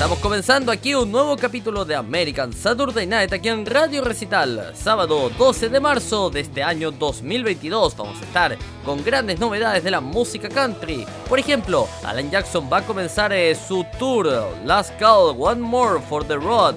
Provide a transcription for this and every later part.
Estamos comenzando aquí un nuevo capítulo de American Saturday Night aquí en Radio Recital. Sábado 12 de marzo de este año 2022 vamos a estar con grandes novedades de la música country. Por ejemplo, Alan Jackson va a comenzar eh, su tour Last Call One More for the Road.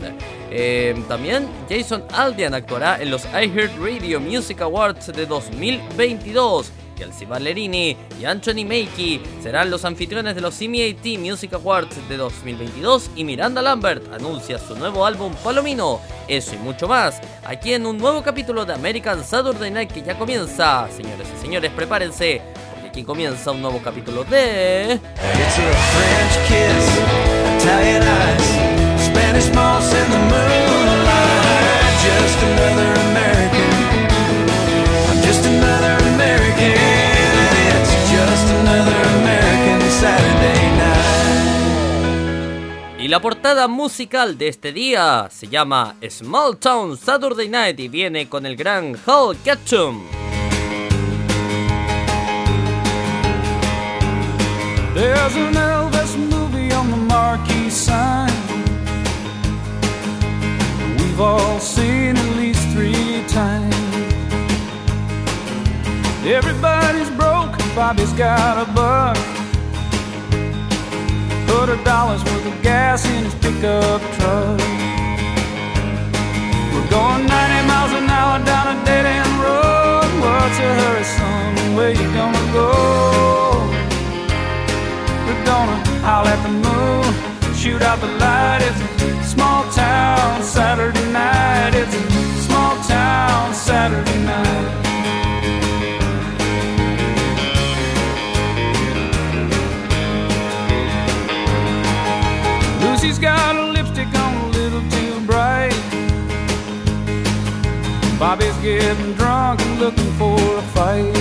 Eh, también Jason Aldean actuará en los iHeartRadio Music Awards de 2022. Kelsey Ballerini y Anthony Makey serán los anfitriones de los CMAT Music Awards de 2022 y Miranda Lambert anuncia su nuevo álbum Palomino. Eso y mucho más, aquí en un nuevo capítulo de American Saturday Night que ya comienza. Señores y señores, prepárense, porque aquí comienza un nuevo capítulo de... Y la portada musical de este día se llama Small Town Saturday Night y viene con el gran Hal Ketchum. There's an Elvis movie on the marquee sign. We've all seen at least three times. Everybody's broke, Bobby's got a buck. Put a dollar's worth of gas in his pickup truck. We're going 90 miles an hour down a dead end road. What's a hurry, son? Where you gonna go? We're gonna howl at the moon, shoot out the light. It's a small town Saturday night. It's a small town Saturday night. Getting drunk and looking for a fight.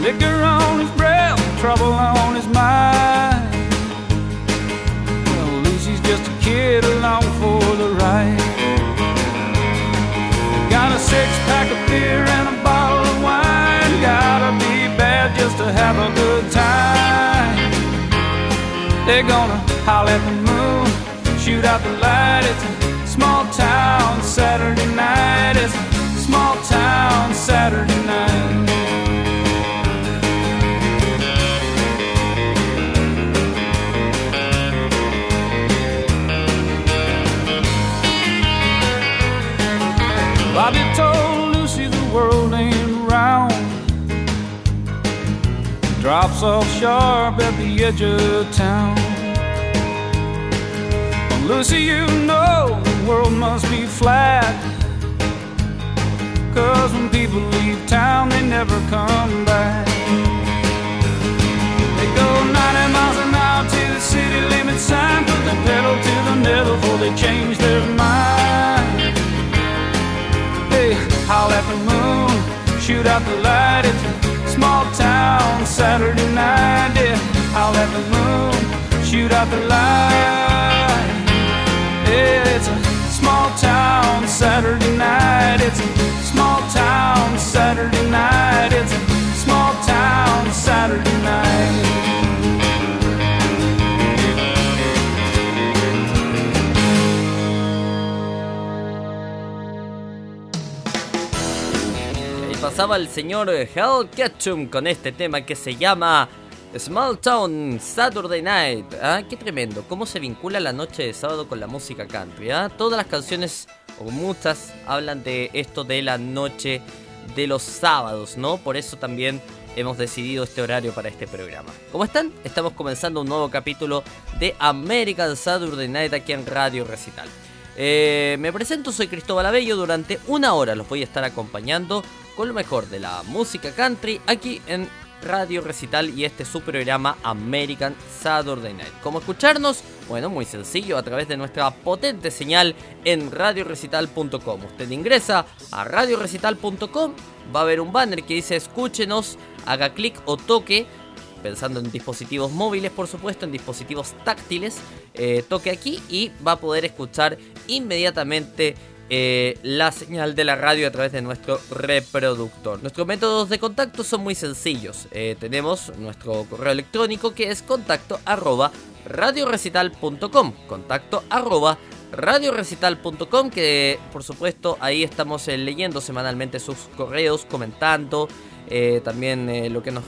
Liquor on his breath, trouble on his mind. Well, Lucy's just a kid along for the ride. Got a six pack of beer and a bottle of wine. Gotta be bad just to have a good time. They're gonna howl at the moon, shoot out the light. It's small town Saturday night. It's a small town Saturday night. Bobby told Lucy the world ain't round drops off sharp at the edge of town. Lucy, you know world must be flat. Cause when people leave town, they never come back. They go 90 miles an hour to the city limit sign, put the pedal to the metal before they change their mind. They howl at the moon, shoot out the light. It's a small town Saturday night. Yeah, I'll let the moon shoot out the light. Town Saturday night. It's a small town Saturday night. It's a small town Saturday night. pasaba el señor Hal Ketchum con este tema que se llama Small Town Saturday Night. ¿Ah? Qué tremendo, cómo se vincula la noche de sábado con la música country. ¿ah? Todas las canciones, o muchas, hablan de esto de la noche de los sábados, ¿no? Por eso también hemos decidido este horario para este programa. ¿Cómo están? Estamos comenzando un nuevo capítulo de American Saturday Night aquí en Radio Recital. Eh, me presento, soy Cristóbal Abello. Durante una hora los voy a estar acompañando con lo mejor de la música country aquí en Radio Recital y este es su programa American Saturday Night. ¿Cómo escucharnos? Bueno, muy sencillo, a través de nuestra potente señal en radiorecital.com. Usted ingresa a radiorecital.com, va a haber un banner que dice escúchenos, haga clic o toque pensando en dispositivos móviles, por supuesto, en dispositivos táctiles, eh, toque aquí y va a poder escuchar inmediatamente eh, la señal de la radio a través de nuestro reproductor. Nuestros métodos de contacto son muy sencillos. Eh, tenemos nuestro correo electrónico que es contacto arroba radiorecital.com. Contacto arroba radiorecital.com que por supuesto ahí estamos eh, leyendo semanalmente sus correos, comentando eh, también eh, lo, que nos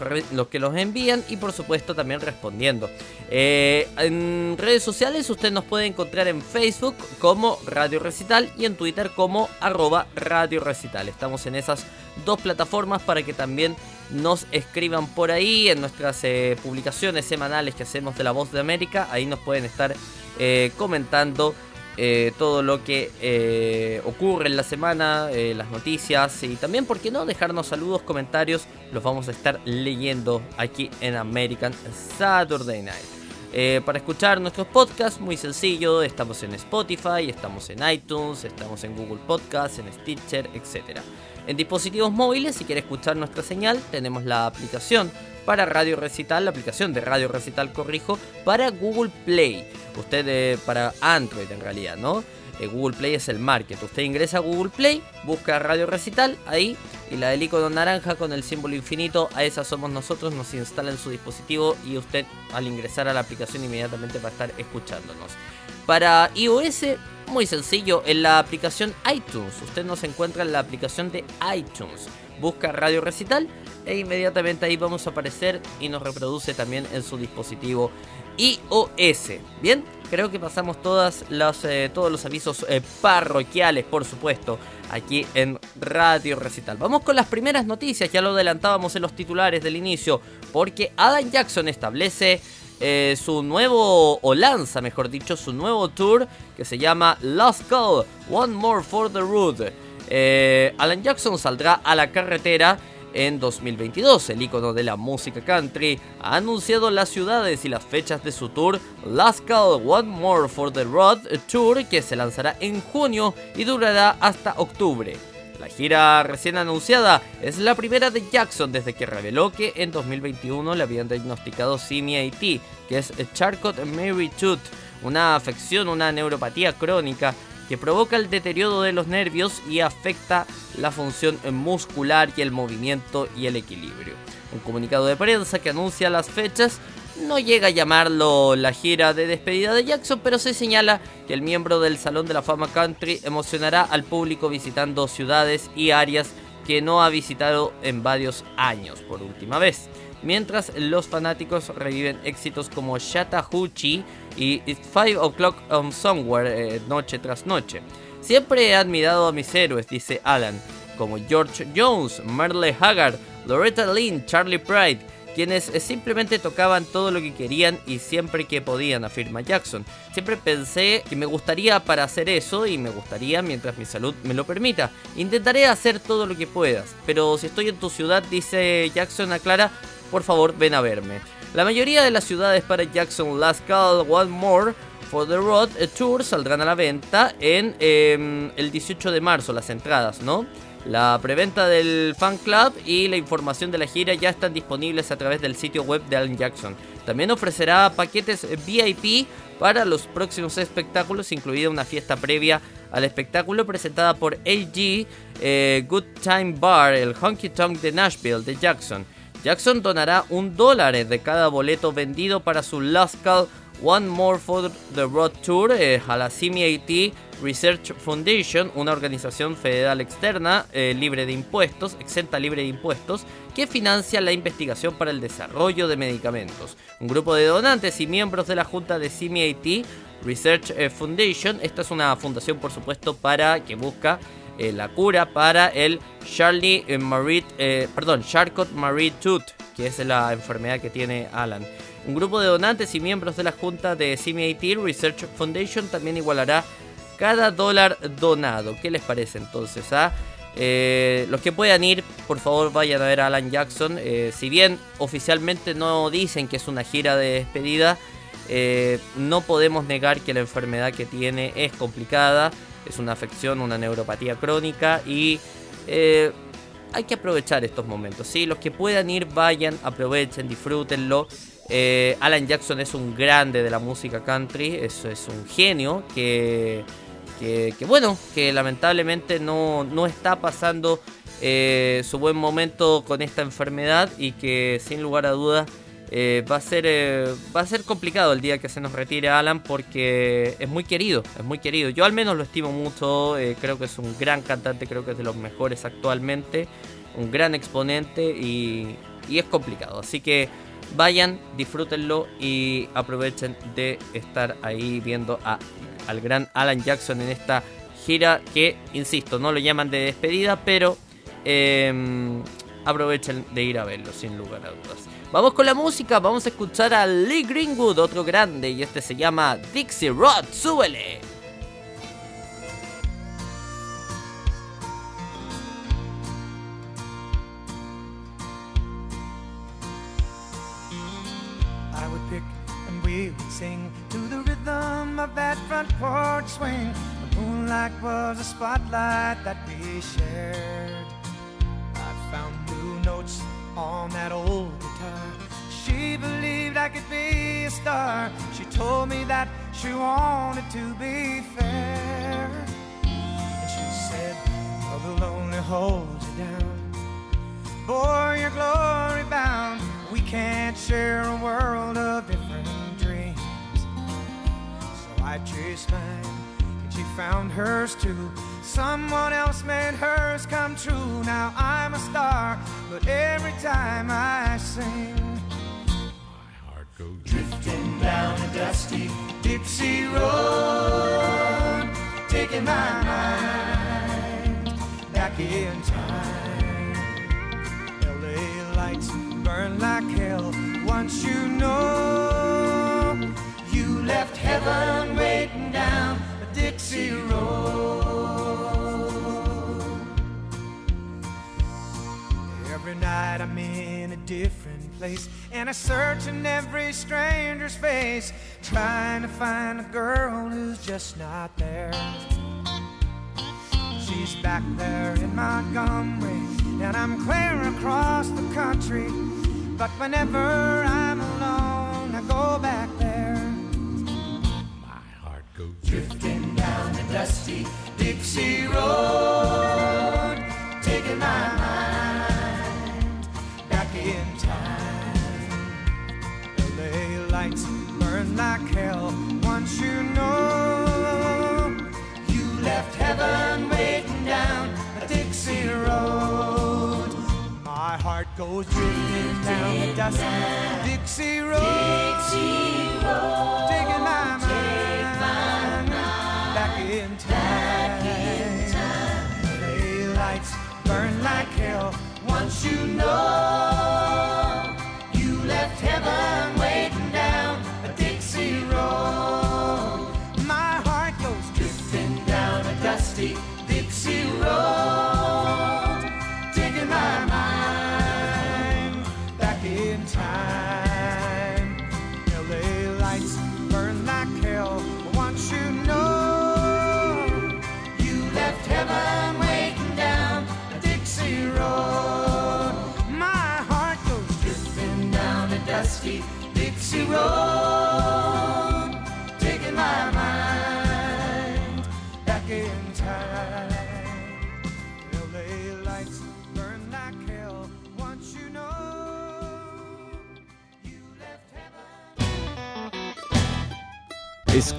que nos envían y por supuesto también respondiendo. en redes sociales usted nos puede encontrar en Facebook como Radio Recital y en Twitter como arroba Radio Recital. Estamos en esas dos plataformas para que también nos escriban por ahí en nuestras publicaciones semanales que hacemos de La Voz de América. Ahí nos pueden estar comentando eh, todo lo que eh, ocurre en la semana, eh, las noticias y también, ¿por qué no?, dejarnos saludos, comentarios, los vamos a estar leyendo aquí en American Saturday Night. para escuchar nuestros podcasts, muy sencillo, estamos en Spotify, estamos en iTunes, estamos en Google Podcasts, en Stitcher, etc. En dispositivos móviles, si quiere escuchar nuestra señal, tenemos la aplicación para Radio Recital, la aplicación de Radio Recital, corrijo, para Google Play. Usted, eh, para Android en realidad, ¿no? Eh, Google Play es el market. Usted ingresa a Google Play, busca Radio Recital, ahí, y la del icono naranja con el símbolo infinito, a esa somos nosotros, nos instala en su dispositivo y usted al ingresar a la aplicación inmediatamente va a estar escuchándonos. Para iOS, muy sencillo, en la aplicación iTunes. Usted nos encuentra en la aplicación de iTunes. Busca Radio Recital e inmediatamente ahí vamos a aparecer y nos reproduce también en su dispositivo iOS. Bien, creo que pasamos eh, todos los avisos eh, parroquiales, por supuesto, aquí en Radio Recital. Vamos con las primeras noticias, ya lo adelantábamos en los titulares del inicio, porque Adam Jackson establece eh, su nuevo, o lanza mejor dicho, su nuevo tour que se llama Lost Call, One More for the Road. Alan Jackson saldrá a la carretera en 2022. El icono de la música country ha anunciado las ciudades y las fechas de su tour Last Call One More for the Road Tour que se lanzará en junio y durará hasta octubre. La gira recién anunciada es la primera de Jackson desde que reveló que en 2021 le habían diagnosticado CMAT, que es Charcot Marie Tooth, una afección, una neuropatía crónica que provoca el deterioro de los nervios y afecta la función muscular y el movimiento y el equilibrio. Un comunicado de prensa que anuncia las fechas no llega a llamarlo la gira de despedida de Jackson, pero se señala que el miembro del Salón de la Fama Country emocionará al público visitando ciudades y áreas que no ha visitado en varios años por última vez mientras los fanáticos reviven éxitos como Chattahoochee y It's 5 O'Clock on Somewhere eh, noche tras noche. Siempre he admirado a mis héroes, dice Alan, como George Jones, Marley Haggard, Loretta Lynn, Charlie Pride, quienes eh, simplemente tocaban todo lo que querían y siempre que podían, afirma Jackson. Siempre pensé que me gustaría para hacer eso y me gustaría mientras mi salud me lo permita. Intentaré hacer todo lo que puedas, pero si estoy en tu ciudad, dice Jackson, aclara, por favor ven a verme. La mayoría de las ciudades para Jackson Last Call One More for the Road Tour saldrán a la venta en em, el 18 de marzo, las entradas, ¿no? La preventa del fan club y la información de la gira ya están disponibles a través del sitio web de Alan Jackson. También ofrecerá paquetes VIP para los próximos espectáculos, incluida una fiesta previa al espectáculo presentada por AG eh, Good Time Bar, el Honky Tonk de Nashville de Jackson. Jackson donará un dólar de cada boleto vendido para su Last Call One More for the Road Tour eh, a la CMAT Research Foundation, una organización federal externa eh, libre de impuestos, exenta libre de impuestos, que financia la investigación para el desarrollo de medicamentos. Un grupo de donantes y miembros de la junta de CMAT Research eh, Foundation, esta es una fundación por supuesto para que busca eh, la cura para el Charlie eh, Marie, eh, perdón, Charcot Marie Tooth, que es la enfermedad que tiene Alan. Un grupo de donantes y miembros de la junta de CMAT Research Foundation también igualará cada dólar donado. ¿Qué les parece entonces? Ah? los que puedan ir, por favor vayan a ver a Alan Jackson. si bien oficialmente no dicen que es una gira de despedida, no podemos negar que la enfermedad que tiene es complicada es una afección, una neuropatía crónica y eh, hay que aprovechar estos momentos. ¿sí? Los que puedan ir, vayan, aprovechen, disfrútenlo. Eh, Alan Jackson es un grande de la música country, eso es un genio que, que, bueno, que lamentablemente no, no está pasando eh, su buen momento con esta enfermedad y que sin lugar a dudas eh, va, a ser, eh, va a ser complicado el día que se nos retire Alan porque es muy querido, es muy querido. Yo al menos lo estimo mucho, eh, creo que es un gran cantante, creo que es de los mejores actualmente, un gran exponente y, y es complicado. Así que vayan, disfrútenlo y aprovechen de estar ahí viendo a, al gran Alan Jackson en esta gira que, insisto, no lo llaman de despedida, pero aprovechen de ir a verlo sin lugar a dudas. Vamos con la música, vamos a escuchar a Lee Greenwood, otro grande, y este se llama Dixie Rod, súbele. I would pick and we would sing to the rhythm of that front porch swing. The moonlight was a spotlight that we shared. Notes on that old guitar. She believed I could be a star. She told me that she wanted to be fair. And she said, oh, Love will only hold you down. Boy, you're glory bound. We can't share a world of different dreams. So I chased mine, and she found hers too. Someone else made hers come true. Now I'm a star, but every time I sing, my heart goes drifting down a dusty Dixie road, taking my mind back in time. LA lights burn like hell. Once you know, you left heaven waiting Every night I'm in a different place, and I search in every stranger's face, trying to find a girl who's just not there. She's back there in Montgomery, and I'm clear across the country. But whenever I'm alone, I go back there. My heart goes drifting down the dusty Dixie Road, taking my mind goes drifting down the dusty Dixie Road, taking my mind back in time. LA lights burn like hell. Once you know,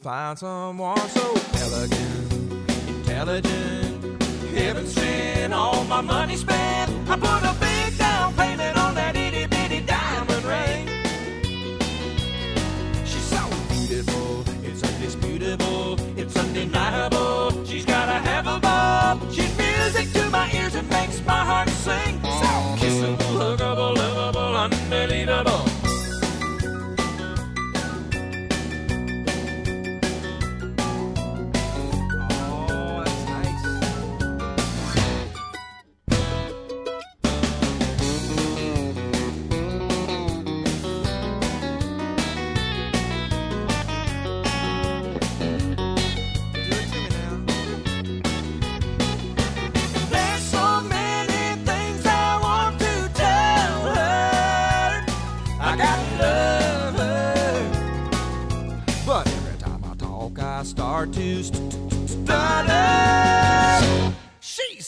Find someone so elegant, intelligent, heaven sent. All my money spent. I put a big down payment on that itty bitty diamond ring. She's so beautiful, it's undisputable, it's undeniable. She's gotta have a ball. She's music to my ears and makes my heart sing. So kissable, huggable, lovable, unbelievable.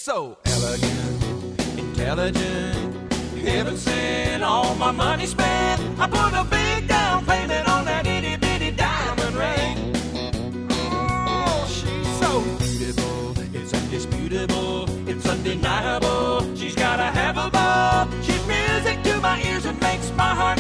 So elegant, intelligent, heaven sent. All my money spent. I put a big down payment on that itty bitty diamond ring. Oh, she's so beautiful, it's undisputable, it's undeniable. She's gotta have a ball. She's music to my ears and makes my heart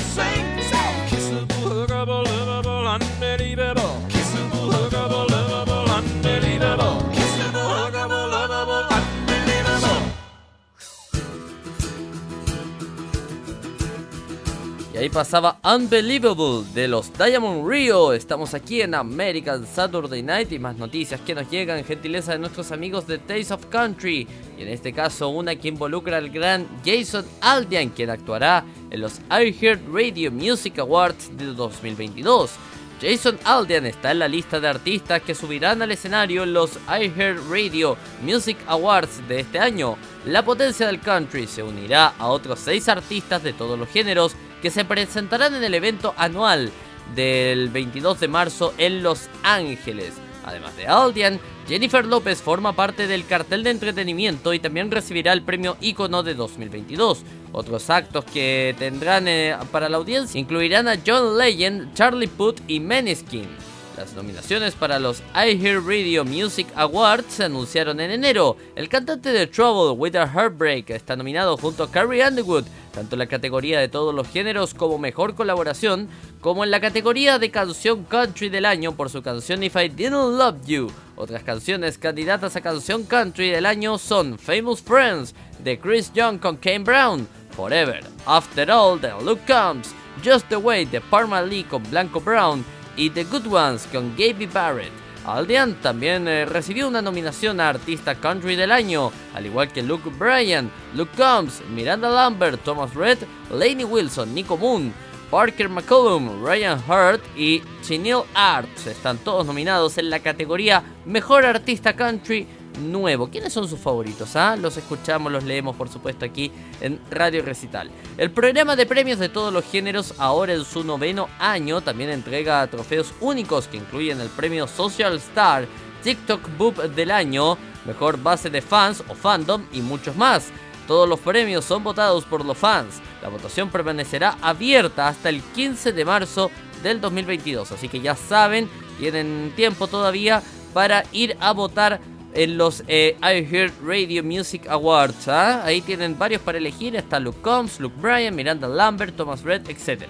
ahí pasaba Unbelievable de los Diamond Rio. Estamos aquí en American Saturday Night y más noticias que nos llegan, gentileza de nuestros amigos de Taste of Country. Y en este caso, una que involucra al gran Jason Aldean, quien actuará en los iHeart Radio Music Awards de 2022. Jason Aldean está en la lista de artistas que subirán al escenario en los iHeart Radio Music Awards de este año. La potencia del country se unirá a otros seis artistas de todos los géneros que se presentarán en el evento anual del 22 de marzo en Los Ángeles. Además de Aldean, Jennifer López forma parte del cartel de entretenimiento y también recibirá el premio Icono de 2022. Otros actos que tendrán eh, para la audiencia incluirán a John Legend, Charlie Puth y Meneskin. Las nominaciones para los iHear Radio Music Awards se anunciaron en enero. El cantante de Trouble with a Heartbreak está nominado junto a Carrie Underwood, tanto en la categoría de todos los géneros como mejor colaboración, como en la categoría de canción country del año por su canción If I Didn't Love You. Otras canciones candidatas a canción country del año son Famous Friends de Chris Young con Kane Brown, Forever, After All de Luke Combs, Just the Way de Parma Lee con Blanco Brown y The Good Ones con Gaby Barrett. Aldean también eh, recibió una nominación a Artista Country del Año, al igual que Luke Bryan, Luke Combs, Miranda Lambert, Thomas Rhett, Lainey Wilson, Nico Moon, Parker McCollum, Ryan Hurt y Chinil Arts. Están todos nominados en la categoría Mejor Artista Country Nuevo. ¿Quiénes son sus favoritos? ah? Los escuchamos, los leemos por supuesto aquí en Radio Recital. El programa de premios de todos los géneros, ahora en su noveno año, también entrega trofeos únicos que incluyen el premio Social Star, TikTok Boop del año, mejor base de fans o fandom y muchos más. Todos los premios son votados por los fans. La votación permanecerá abierta hasta el 15 de marzo del 2022. Así que ya saben, tienen tiempo todavía para ir a votar en los eh, iHeart Radio Music Awards. ¿ah? Ahí tienen varios para elegir. Está Luke Combs, Luke Bryan, Miranda Lambert, Thomas Red, etc.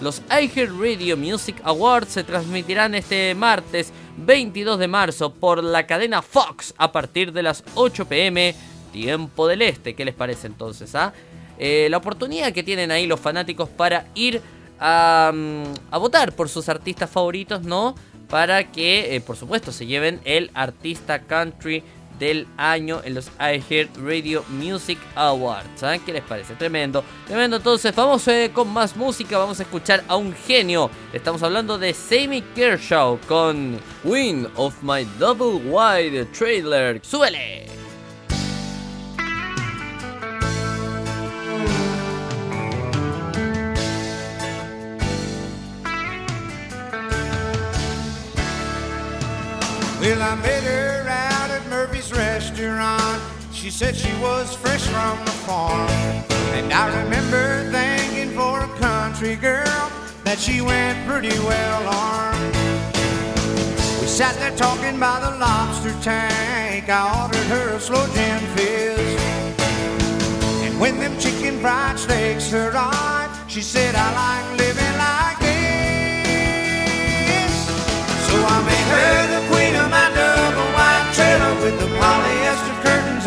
Los iHeart Radio Music Awards se transmitirán este martes 22 de marzo por la cadena Fox a partir de las 8 pm, tiempo del este. ¿Qué les parece entonces? ah? Eh, la oportunidad que tienen ahí los fanáticos para ir a, mm, a votar por sus artistas favoritos, ¿no? Para que, eh, por supuesto, se lleven el artista country del año en los iHeart Radio Music Awards. ¿Saben qué les parece? Tremendo, tremendo. Entonces, vamos eh, con más música. Vamos a escuchar a un genio. Estamos hablando de Sammy Kershaw con Win of My Double Wide Trailer. ¡Súbele! I met her out at Murphy's restaurant. She said she was fresh from the farm. And I remember thinking for a country girl that she went pretty well armed. We sat there talking by the lobster tank. I ordered her a slow gin fizz. And when them chicken fried steaks arrived, she said, I like living like this. So I made her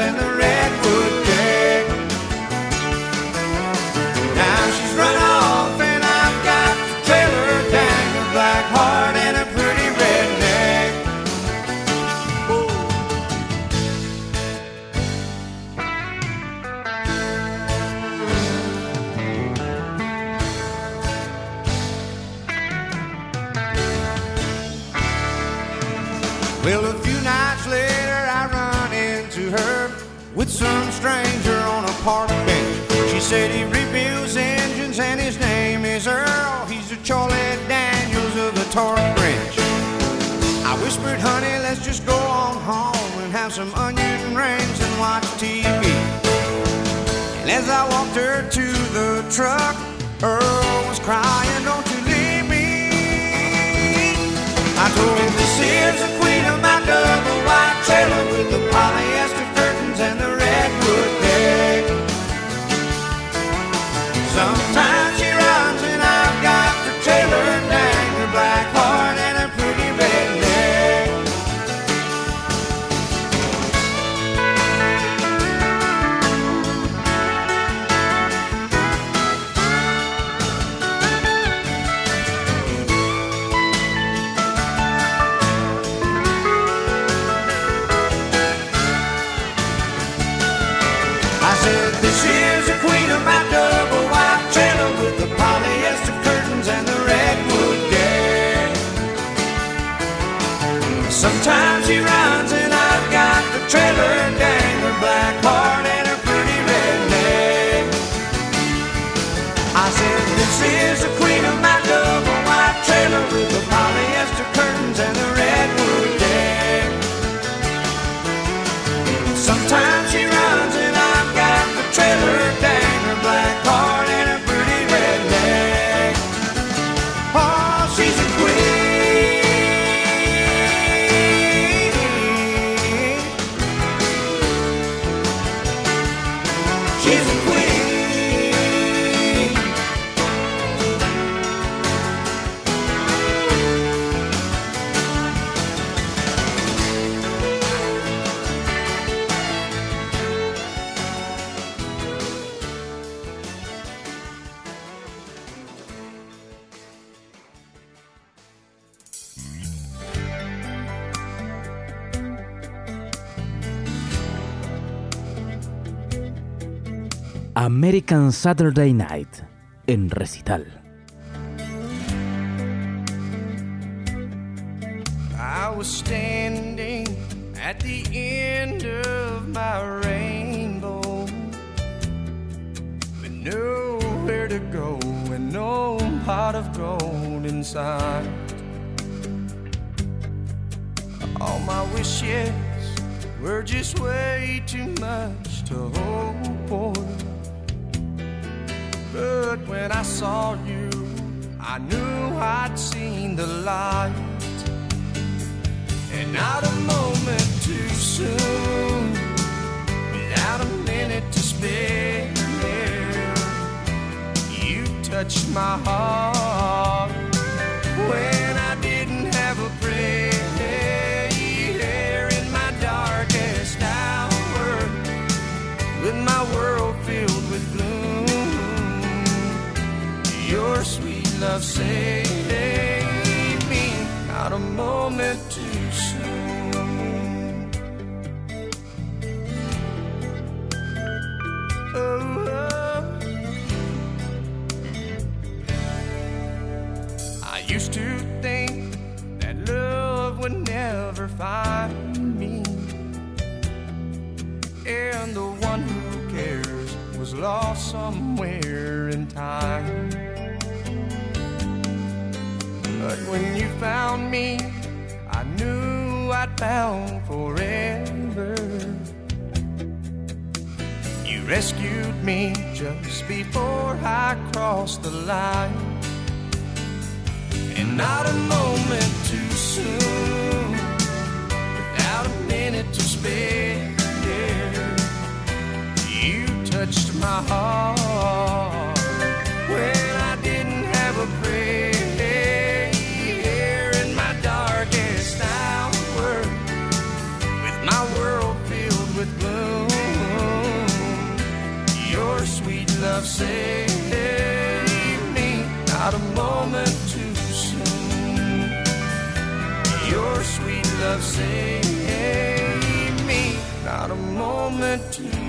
and the redwood park bench. She said he rebuilds engines and his name is Earl. He's the Charlie Daniels of the Torque Branch. I whispered, honey, let's just go on home and have some onion rings and watch TV. And as I walked her to the truck, Earl was crying, don't you leave me. I told him this is American Saturday Night en recital. I was standing at the end of my rainbow with nowhere to go and no pot of gold inside. All my wishes were just way too much to hope for. But when I saw you, I knew I'd seen the light. And not a moment too soon, without a minute to spare. You touched my heart when love saved me. Not a moment too soon. Oh, oh. I used to think that love would never find me. And the one who cares was lost somewhere in time. Me, I knew I'd found forever. You rescued me just before I crossed the line. And not a moment too soon, without a minute to spare. You touched my heart when I didn't have a prayer. Love saved me. Not a moment too soon. Your sweet love saved me. Not a moment too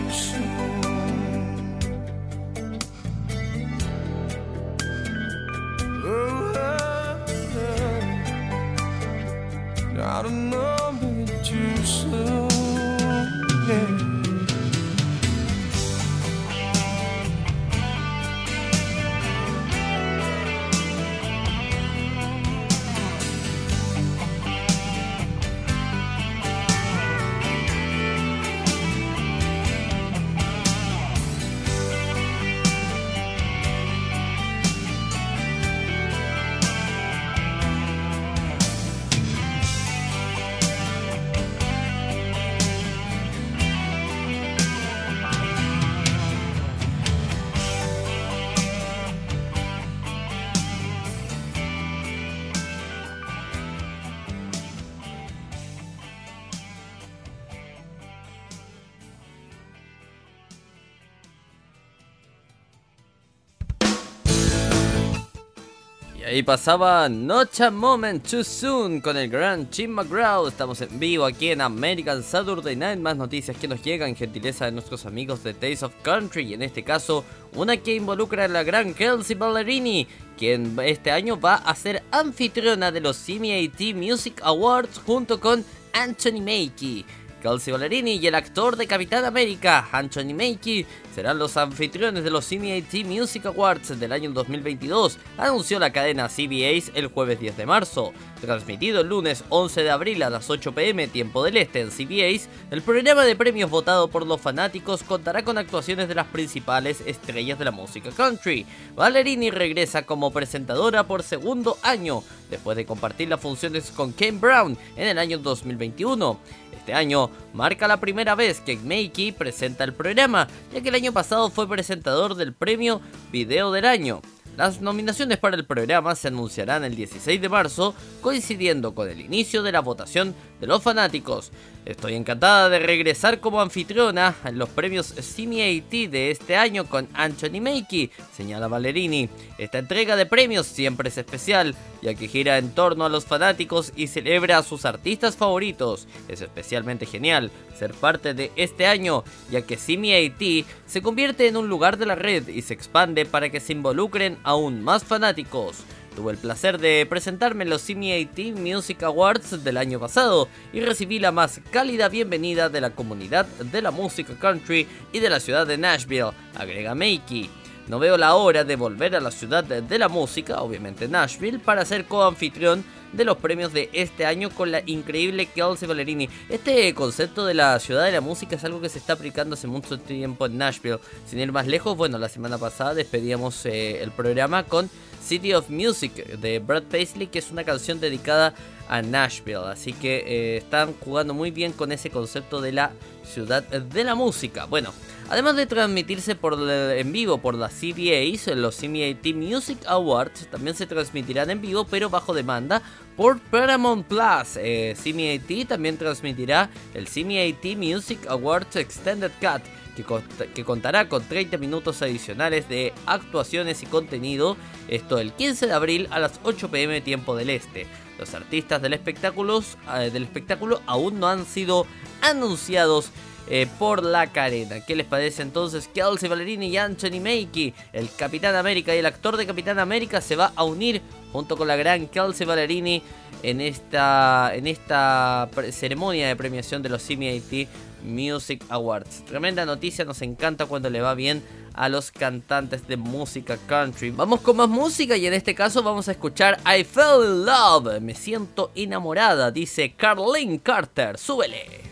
Ahí pasaba Not a Moment Too Soon con el gran Jim McGraw. Estamos en vivo aquí en American Saturday Night. Más noticias que nos llegan, gentileza de nuestros amigos de Taste of Country. Y en este caso, una que involucra a la gran Kelsey Ballerini, quien este año va a ser anfitriona de los CMAT Music Awards junto con Anthony Mackie. Kelsey Ballerini y el actor de Capitán América, Anthony Mackie, serán los anfitriones de los CMAT Music Awards del año 2022, anunció la cadena CBS el jueves 10 de marzo. Transmitido el lunes 11 de abril a las 8 pm tiempo del este en CBS, el programa de premios votado por los fanáticos contará con actuaciones de las principales estrellas de la música country. Ballerini regresa como presentadora por segundo año, después de compartir las funciones con Ken Brown en el año 2021. Este año marca la primera vez que Makey presenta el programa, ya que el año pasado fue presentador del premio Video del Año. Las nominaciones para el programa se anunciarán el 16 de marzo, coincidiendo con el inicio de la votación de los fanáticos. Estoy encantada de regresar como anfitriona en los premios CMAT de este año con Anthony Mackie, señala Ballerini. Esta entrega de premios siempre es especial, ya que gira en torno a los fanáticos y celebra a sus artistas favoritos. Es especialmente genial ser parte de este año, ya que CMAT se convierte en un lugar de la red y se expande para que se involucren aún más fanáticos. Tuve el placer de presentarme en los CMAT Music Awards del año pasado y recibí la más cálida bienvenida de la comunidad de la música country y de la ciudad de Nashville, agrega Makey. No veo la hora de volver a la ciudad de la música, obviamente Nashville, para ser coanfitrión de los premios de este año con la increíble Kelsey Ballerini. Este concepto de la ciudad de la música es algo que se está aplicando hace mucho tiempo en Nashville. Sin ir más lejos, bueno, la semana pasada despedíamos eh, el programa con City of Music de Brad Paisley, que es una canción dedicada a Nashville. Así que eh, están jugando muy bien con ese concepto de la ciudad de la música. Bueno, además de transmitirse por en vivo por las CBAs, los CMAT Music Awards también se transmitirán en vivo, pero bajo demanda por Paramount Plus. Eh, también transmitirá el CMAT Music Awards Extended Cut que, contará con 30 minutos adicionales de actuaciones y contenido, esto el 15 de abril a las 8 pm tiempo del este. Los artistas del espectáculo, eh, del espectáculo aún no han sido anunciados eh, por la carena. ¿Qué les parece entonces? Kelsey Ballerini y Anthony Mackie, el Capitán América y el actor de Capitán América, se va a unir junto con la gran Kelsey Ballerini en esta, en esta ceremonia de premiación de los CMAT Music Awards. Tremenda noticia, nos encanta cuando le va bien a los cantantes de música country. Vamos con más música y en este caso vamos a escuchar I Fell in Love. Me siento enamorada, dice Carlene Carter. Súbele.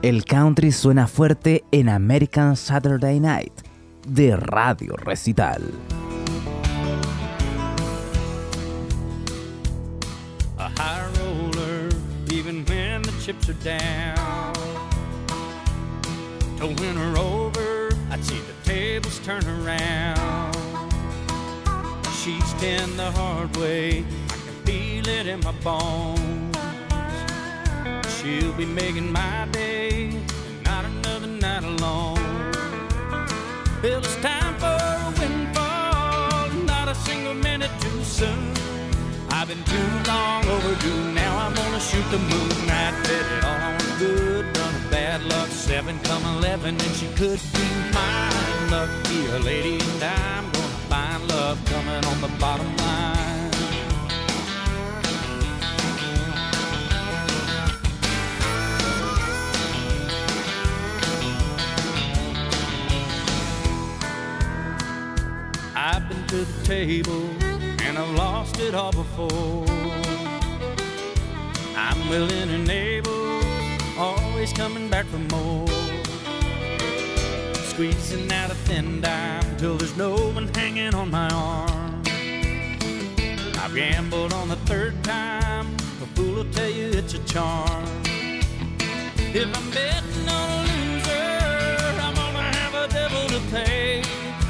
El country suena fuerte en American Saturday Night de Radio Recital. a high roller, even when the chips are down. To win her over, I'd see the tables turn around. She's been the hard way, I can feel it in my bones. She'll be making my day, not another night alone. Well, it's time for a windfall, not a single minute too soon. I've been too long overdue. Now I'm gonna shoot the moon. I bet it all on a good run of bad luck. Seven come eleven, and she could be mine. Lucky a lady, and I'm gonna find love coming on the bottom line. To the table and I've lost it all before. I'm willing and able, always coming back for more. Squeezing out a thin dime till there's no one hanging on my arm. I've gambled on the third time, a fool will tell you it's a charm. If I'm betting on a loser, I'm gonna have a devil to pay.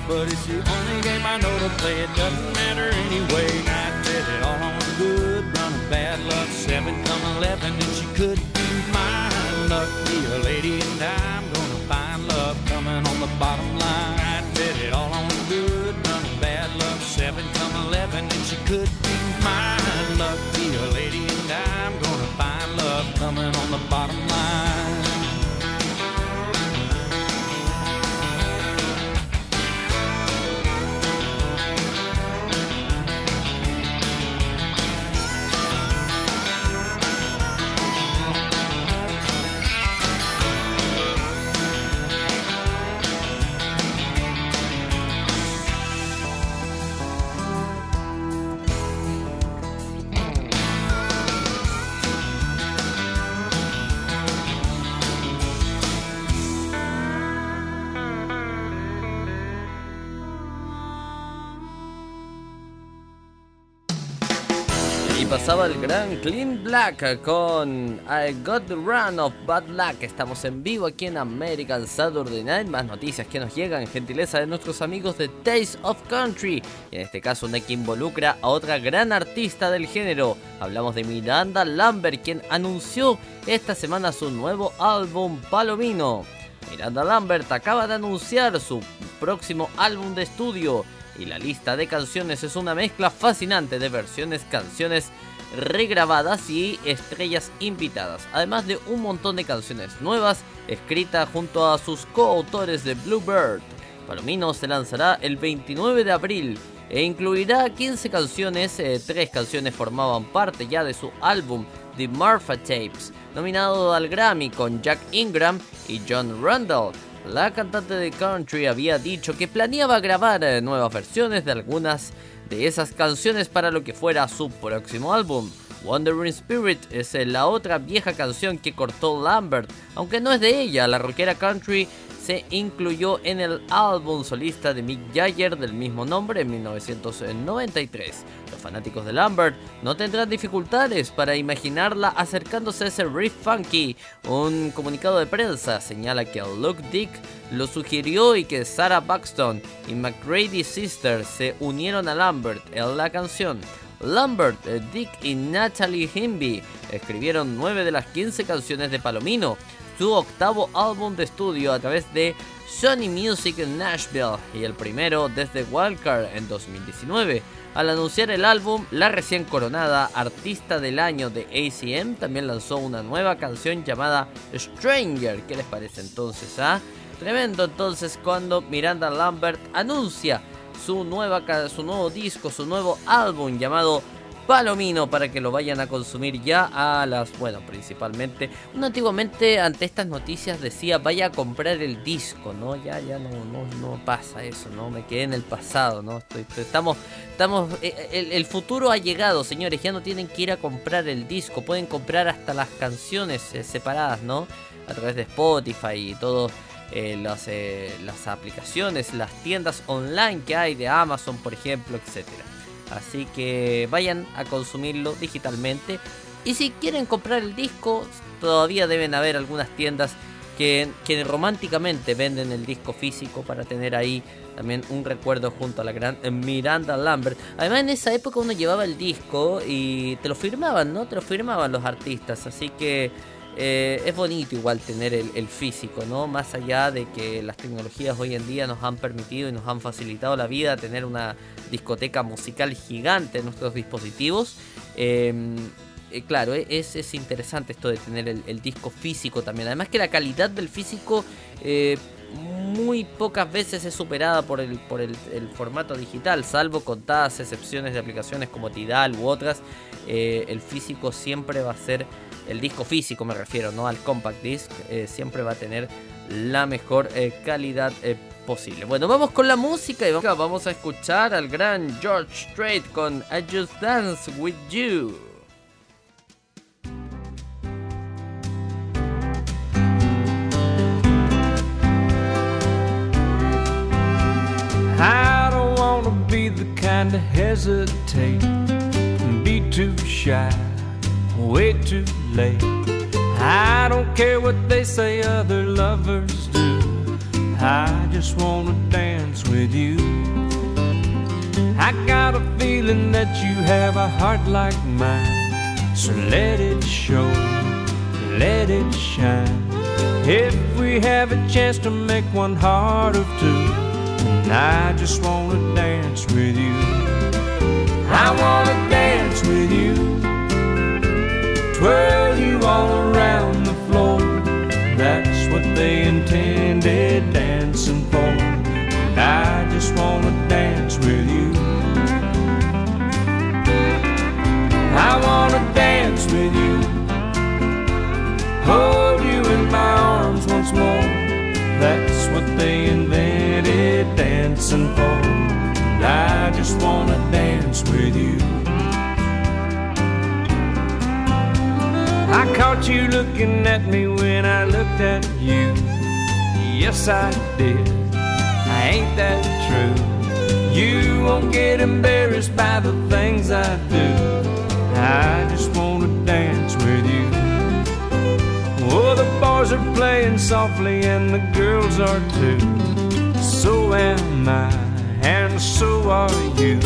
But it's the only game I know to play. It doesn't matter anyway. I bet it all on a good run of bad luck. Seven come eleven, and she could be mine. Lucky a lady, and I'm gonna find love coming on the bottom line. I bet it all on a good run of bad luck. Seven come eleven, and she could be mine. Lucky a lady, and I'm gonna find love coming on the bottom line. Pasaba el gran Clean Black con I Got the Run of Bad Luck. Estamos en vivo aquí en American Saturday Night. Más noticias que nos llegan, gentileza de nuestros amigos de Taste of Country. Y en este caso, una que involucra a otra gran artista del género. Hablamos de Miranda Lambert, quien anunció esta semana su nuevo álbum Palomino. Miranda Lambert acaba de anunciar su próximo álbum de estudio y la lista de canciones es una mezcla fascinante de versiones, canciones regrabadas y estrellas invitadas, además de un montón de canciones nuevas escritas junto a sus coautores de Bluebird. Palomino se lanzará el 29 de abril e incluirá 15 canciones, eh, tres canciones formaban parte ya de su álbum The Marfa Tapes, nominado al Grammy con Jack Ingram y John Randall. La cantante de country había dicho que planeaba grabar eh, nuevas versiones de algunas de esas canciones para lo que fuera su próximo álbum. Wandering Spirit es eh, la otra vieja canción que cortó Lambert, aunque no es de ella, la rockera country se incluyó en el álbum solista de Mick Jagger del mismo nombre en 1993. Los fanáticos de Lambert no tendrán dificultades para imaginarla acercándose a ese riff funky. Un comunicado de prensa señala que Luke Dick lo sugirió y que Sarah Buxton y McGrady Sisters se unieron a Lambert en la canción. Lambert, Dick y Natalie Himby escribieron 9 de las 15 canciones de Palomino, su octavo álbum de estudio a través de Sony Music en Nashville y el primero desde Wildcard en 2019. Al anunciar el álbum, la recién coronada artista del año de ACM también lanzó una nueva canción llamada Stranger. ¿Qué les parece entonces? Ah? Tremendo entonces cuando Miranda Lambert anuncia su, nueva, su nuevo disco, su nuevo álbum llamado Palomino para que lo vayan a consumir ya a las, bueno, principalmente. Uno antiguamente ante estas noticias decía vaya a comprar el disco, ¿no? Ya, ya no, no, no pasa eso, ¿no? Me quedé en el pasado, ¿no? Estoy- estoy- estamos, estamos, eh, el, futuro ha llegado, señores, ya no tienen que ir a comprar el disco, pueden comprar hasta las canciones eh, separadas, ¿no? a través de Spotify y todas las, las aplicaciones, las tiendas online que hay de Amazon, por ejemplo, etcétera. Así que vayan a consumirlo digitalmente. Y si quieren comprar el disco, todavía deben haber algunas tiendas que, que románticamente venden el disco físico para tener ahí también un recuerdo junto a la gran Miranda Lambert. Además en esa época uno llevaba el disco y te lo firmaban, ¿no? Te lo firmaban los artistas, así que eh, es bonito igual tener el, el, físico, ¿no? Más allá de que las tecnologías hoy en día nos han permitido y nos han facilitado la vida, tener una discoteca musical gigante en nuestros dispositivos. Em, eh, claro, e, es, es, interesante esto de tener el, disco físico también. Además que la calidad del físico eh, muy pocas veces es superada por el, por el, formato digital, salvo contadas excepciones de aplicaciones como Tidal u otras. Eh, el físico siempre va a ser, el disco físico me refiero, no al compact disc, siempre va a tener la mejor calidad posible. Bueno, vamos con la música y vamos a escuchar al gran George Strait con I Just Dance With You. I don't wanna be the kind to hesitate and be too shy, way too late. I don't care what they say other lovers do. I just wanna dance with you. I got a feeling that you have a heart like mine. So let it show, let it shine. If we have a chance to make one heart of two, and I just wanna dance with you. I wanna dance with you, twirl And I just wanna dance with you. I caught you looking at me when I looked at you. Yes, I did. I Ain't that true? You won't get embarrassed by the things I do. I just want to dance with you. Oh, the boys are playing softly and the girls are too. So am And so are you.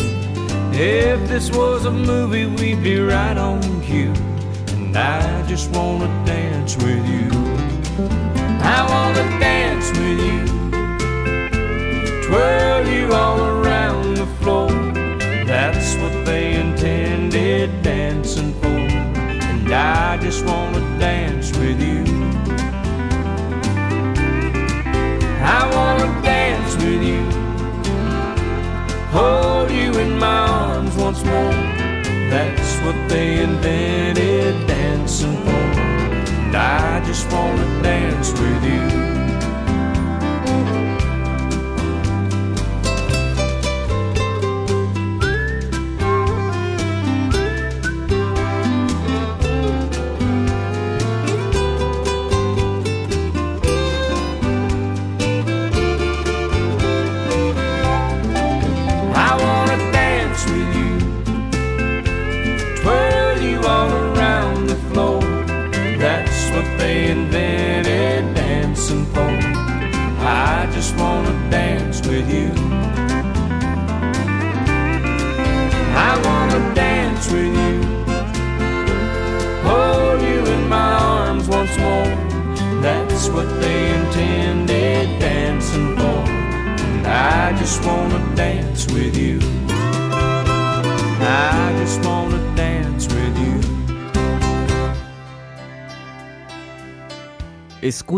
If this was a movie, we'd be right on cue. And I just wanna dance with you. I wanna dance with you. Twirl you all around the floor. That's what they intended dancing for. And I just wanna dance with you. I wanna dance with you. Hold you in my arms once more. That's what they invented dancing for. And I just wanna dance with you.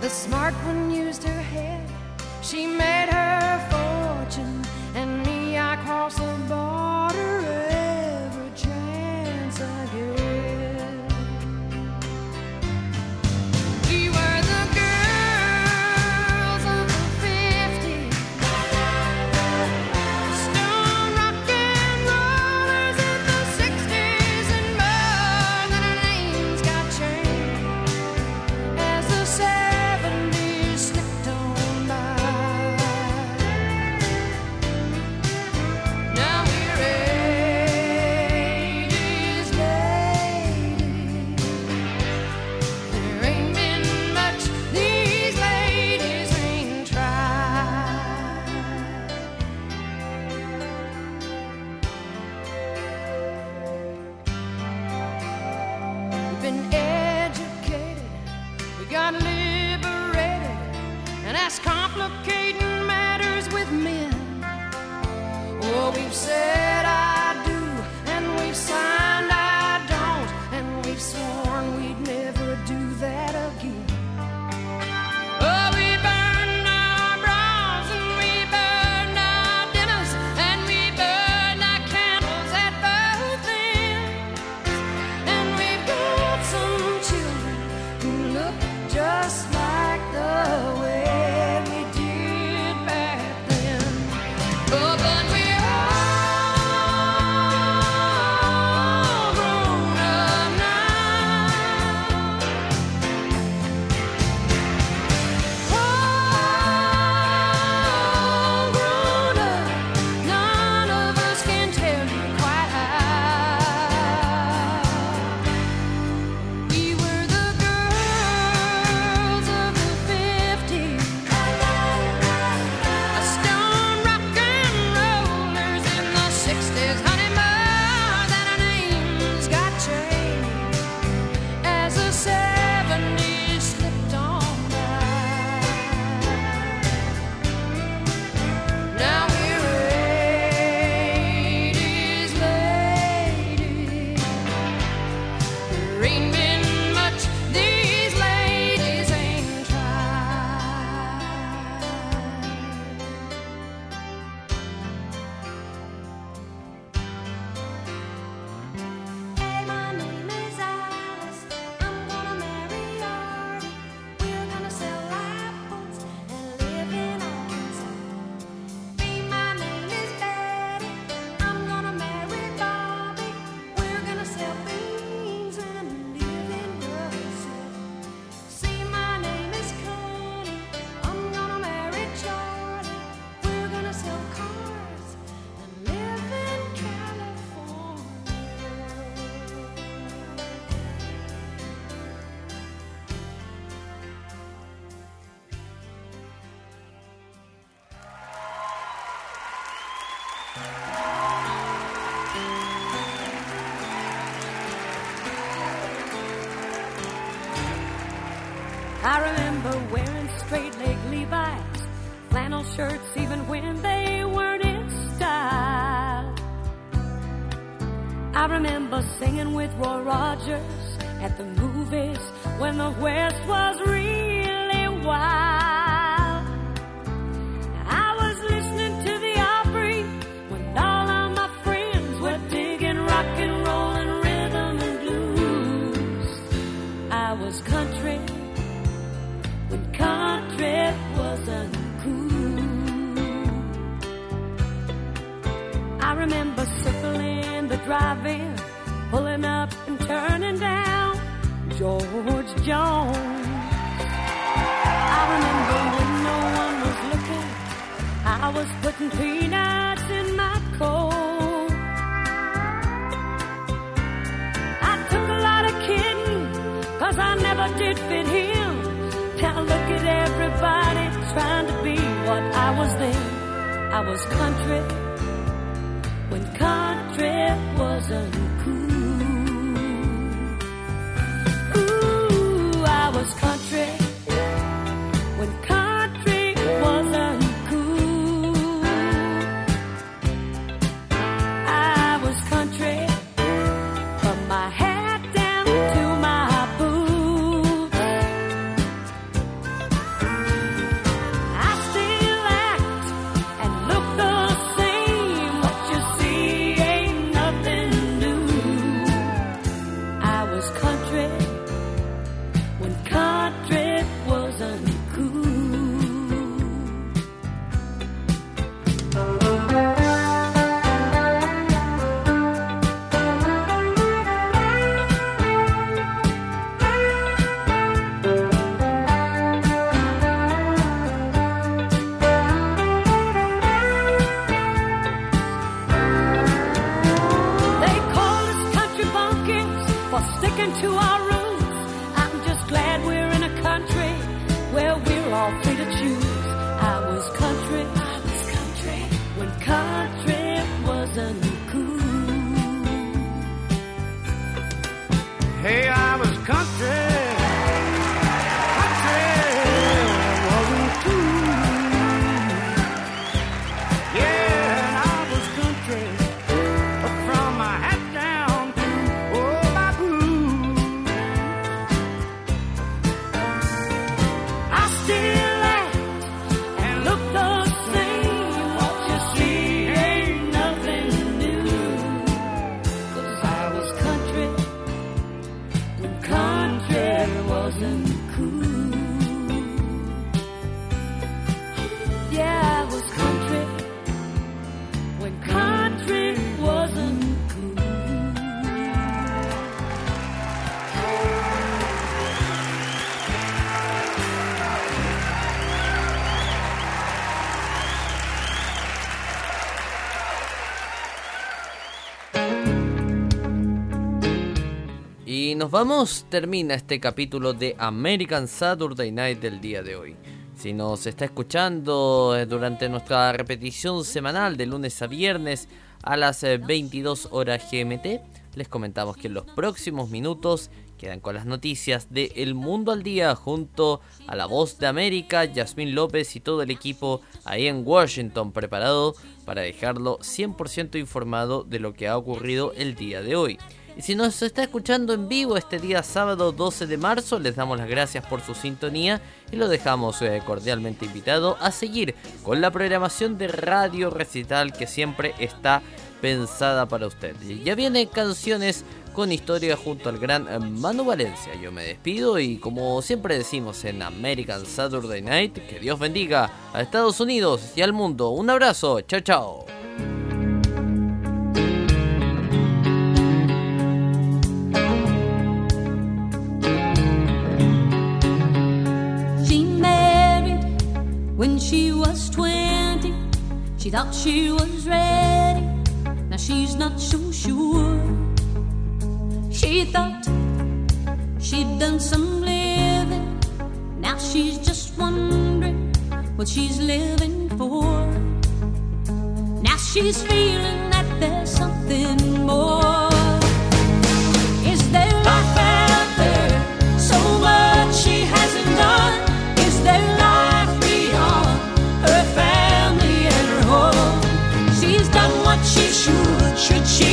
The smart one used her head, she made her fortune, and me, I crossed the bar. I remember wearing straight leg Levi's, flannel shirts even when they weren't in style. I remember singing with Roy Rogers at the movies when the West was really wild. remember circling the drive-in, pulling up and turning down George Jones. I remember when no one was looking, I was putting peanuts in my coat. I took a lot of kidding, cause I never did fit him. Now look at everybody trying to be what I was then. I was country trip was a was country Nos vamos, termina este capítulo de American Saturday Night del día de hoy. Si nos está escuchando eh, durante nuestra repetición semanal de lunes a viernes a las eh, 22 horas GMT, les comentamos que en los próximos minutos quedan con las noticias de El Mundo al Día junto a la voz de América, Yasmín López y todo el equipo ahí en Washington preparado para dejarlo 100% informado de lo que ha ocurrido el día de hoy. Y si nos está escuchando en vivo este día sábado 12 de marzo, les damos las gracias por su sintonía y lo dejamos eh, cordialmente invitado a seguir con la programación de Radio Recital que siempre está pensada para usted. Ya viene canciones con historia junto al gran eh, Manu Valencia. Yo me despido y como siempre decimos en American Saturday Night, que Dios bendiga a Estados Unidos y al mundo. Un abrazo, chao chao. She was 20. She thought she was ready. Now she's not so sure. She thought she'd done some living. Now she's just wondering what she's living for. Now she's feeling that there's something more. Should. She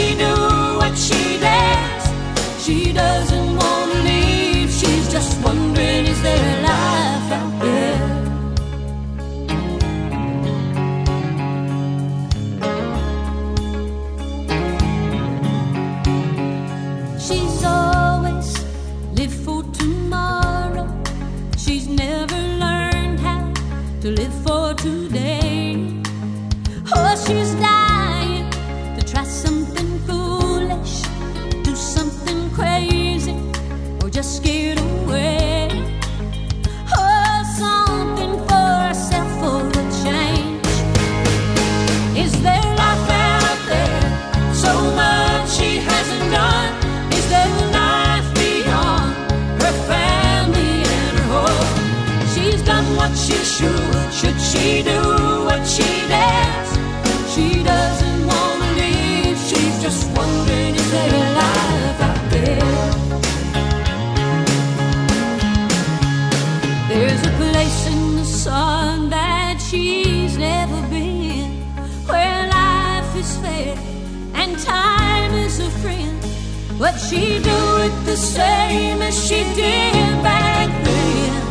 she do it the same as she did back then?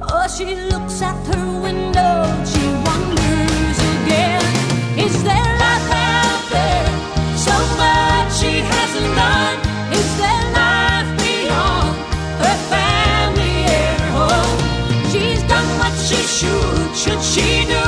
Or oh, she looks out her window, she wonders again. Is there life out there? So much she hasn't done. Is there life beyond her family air home? She's done what she should. Should she do?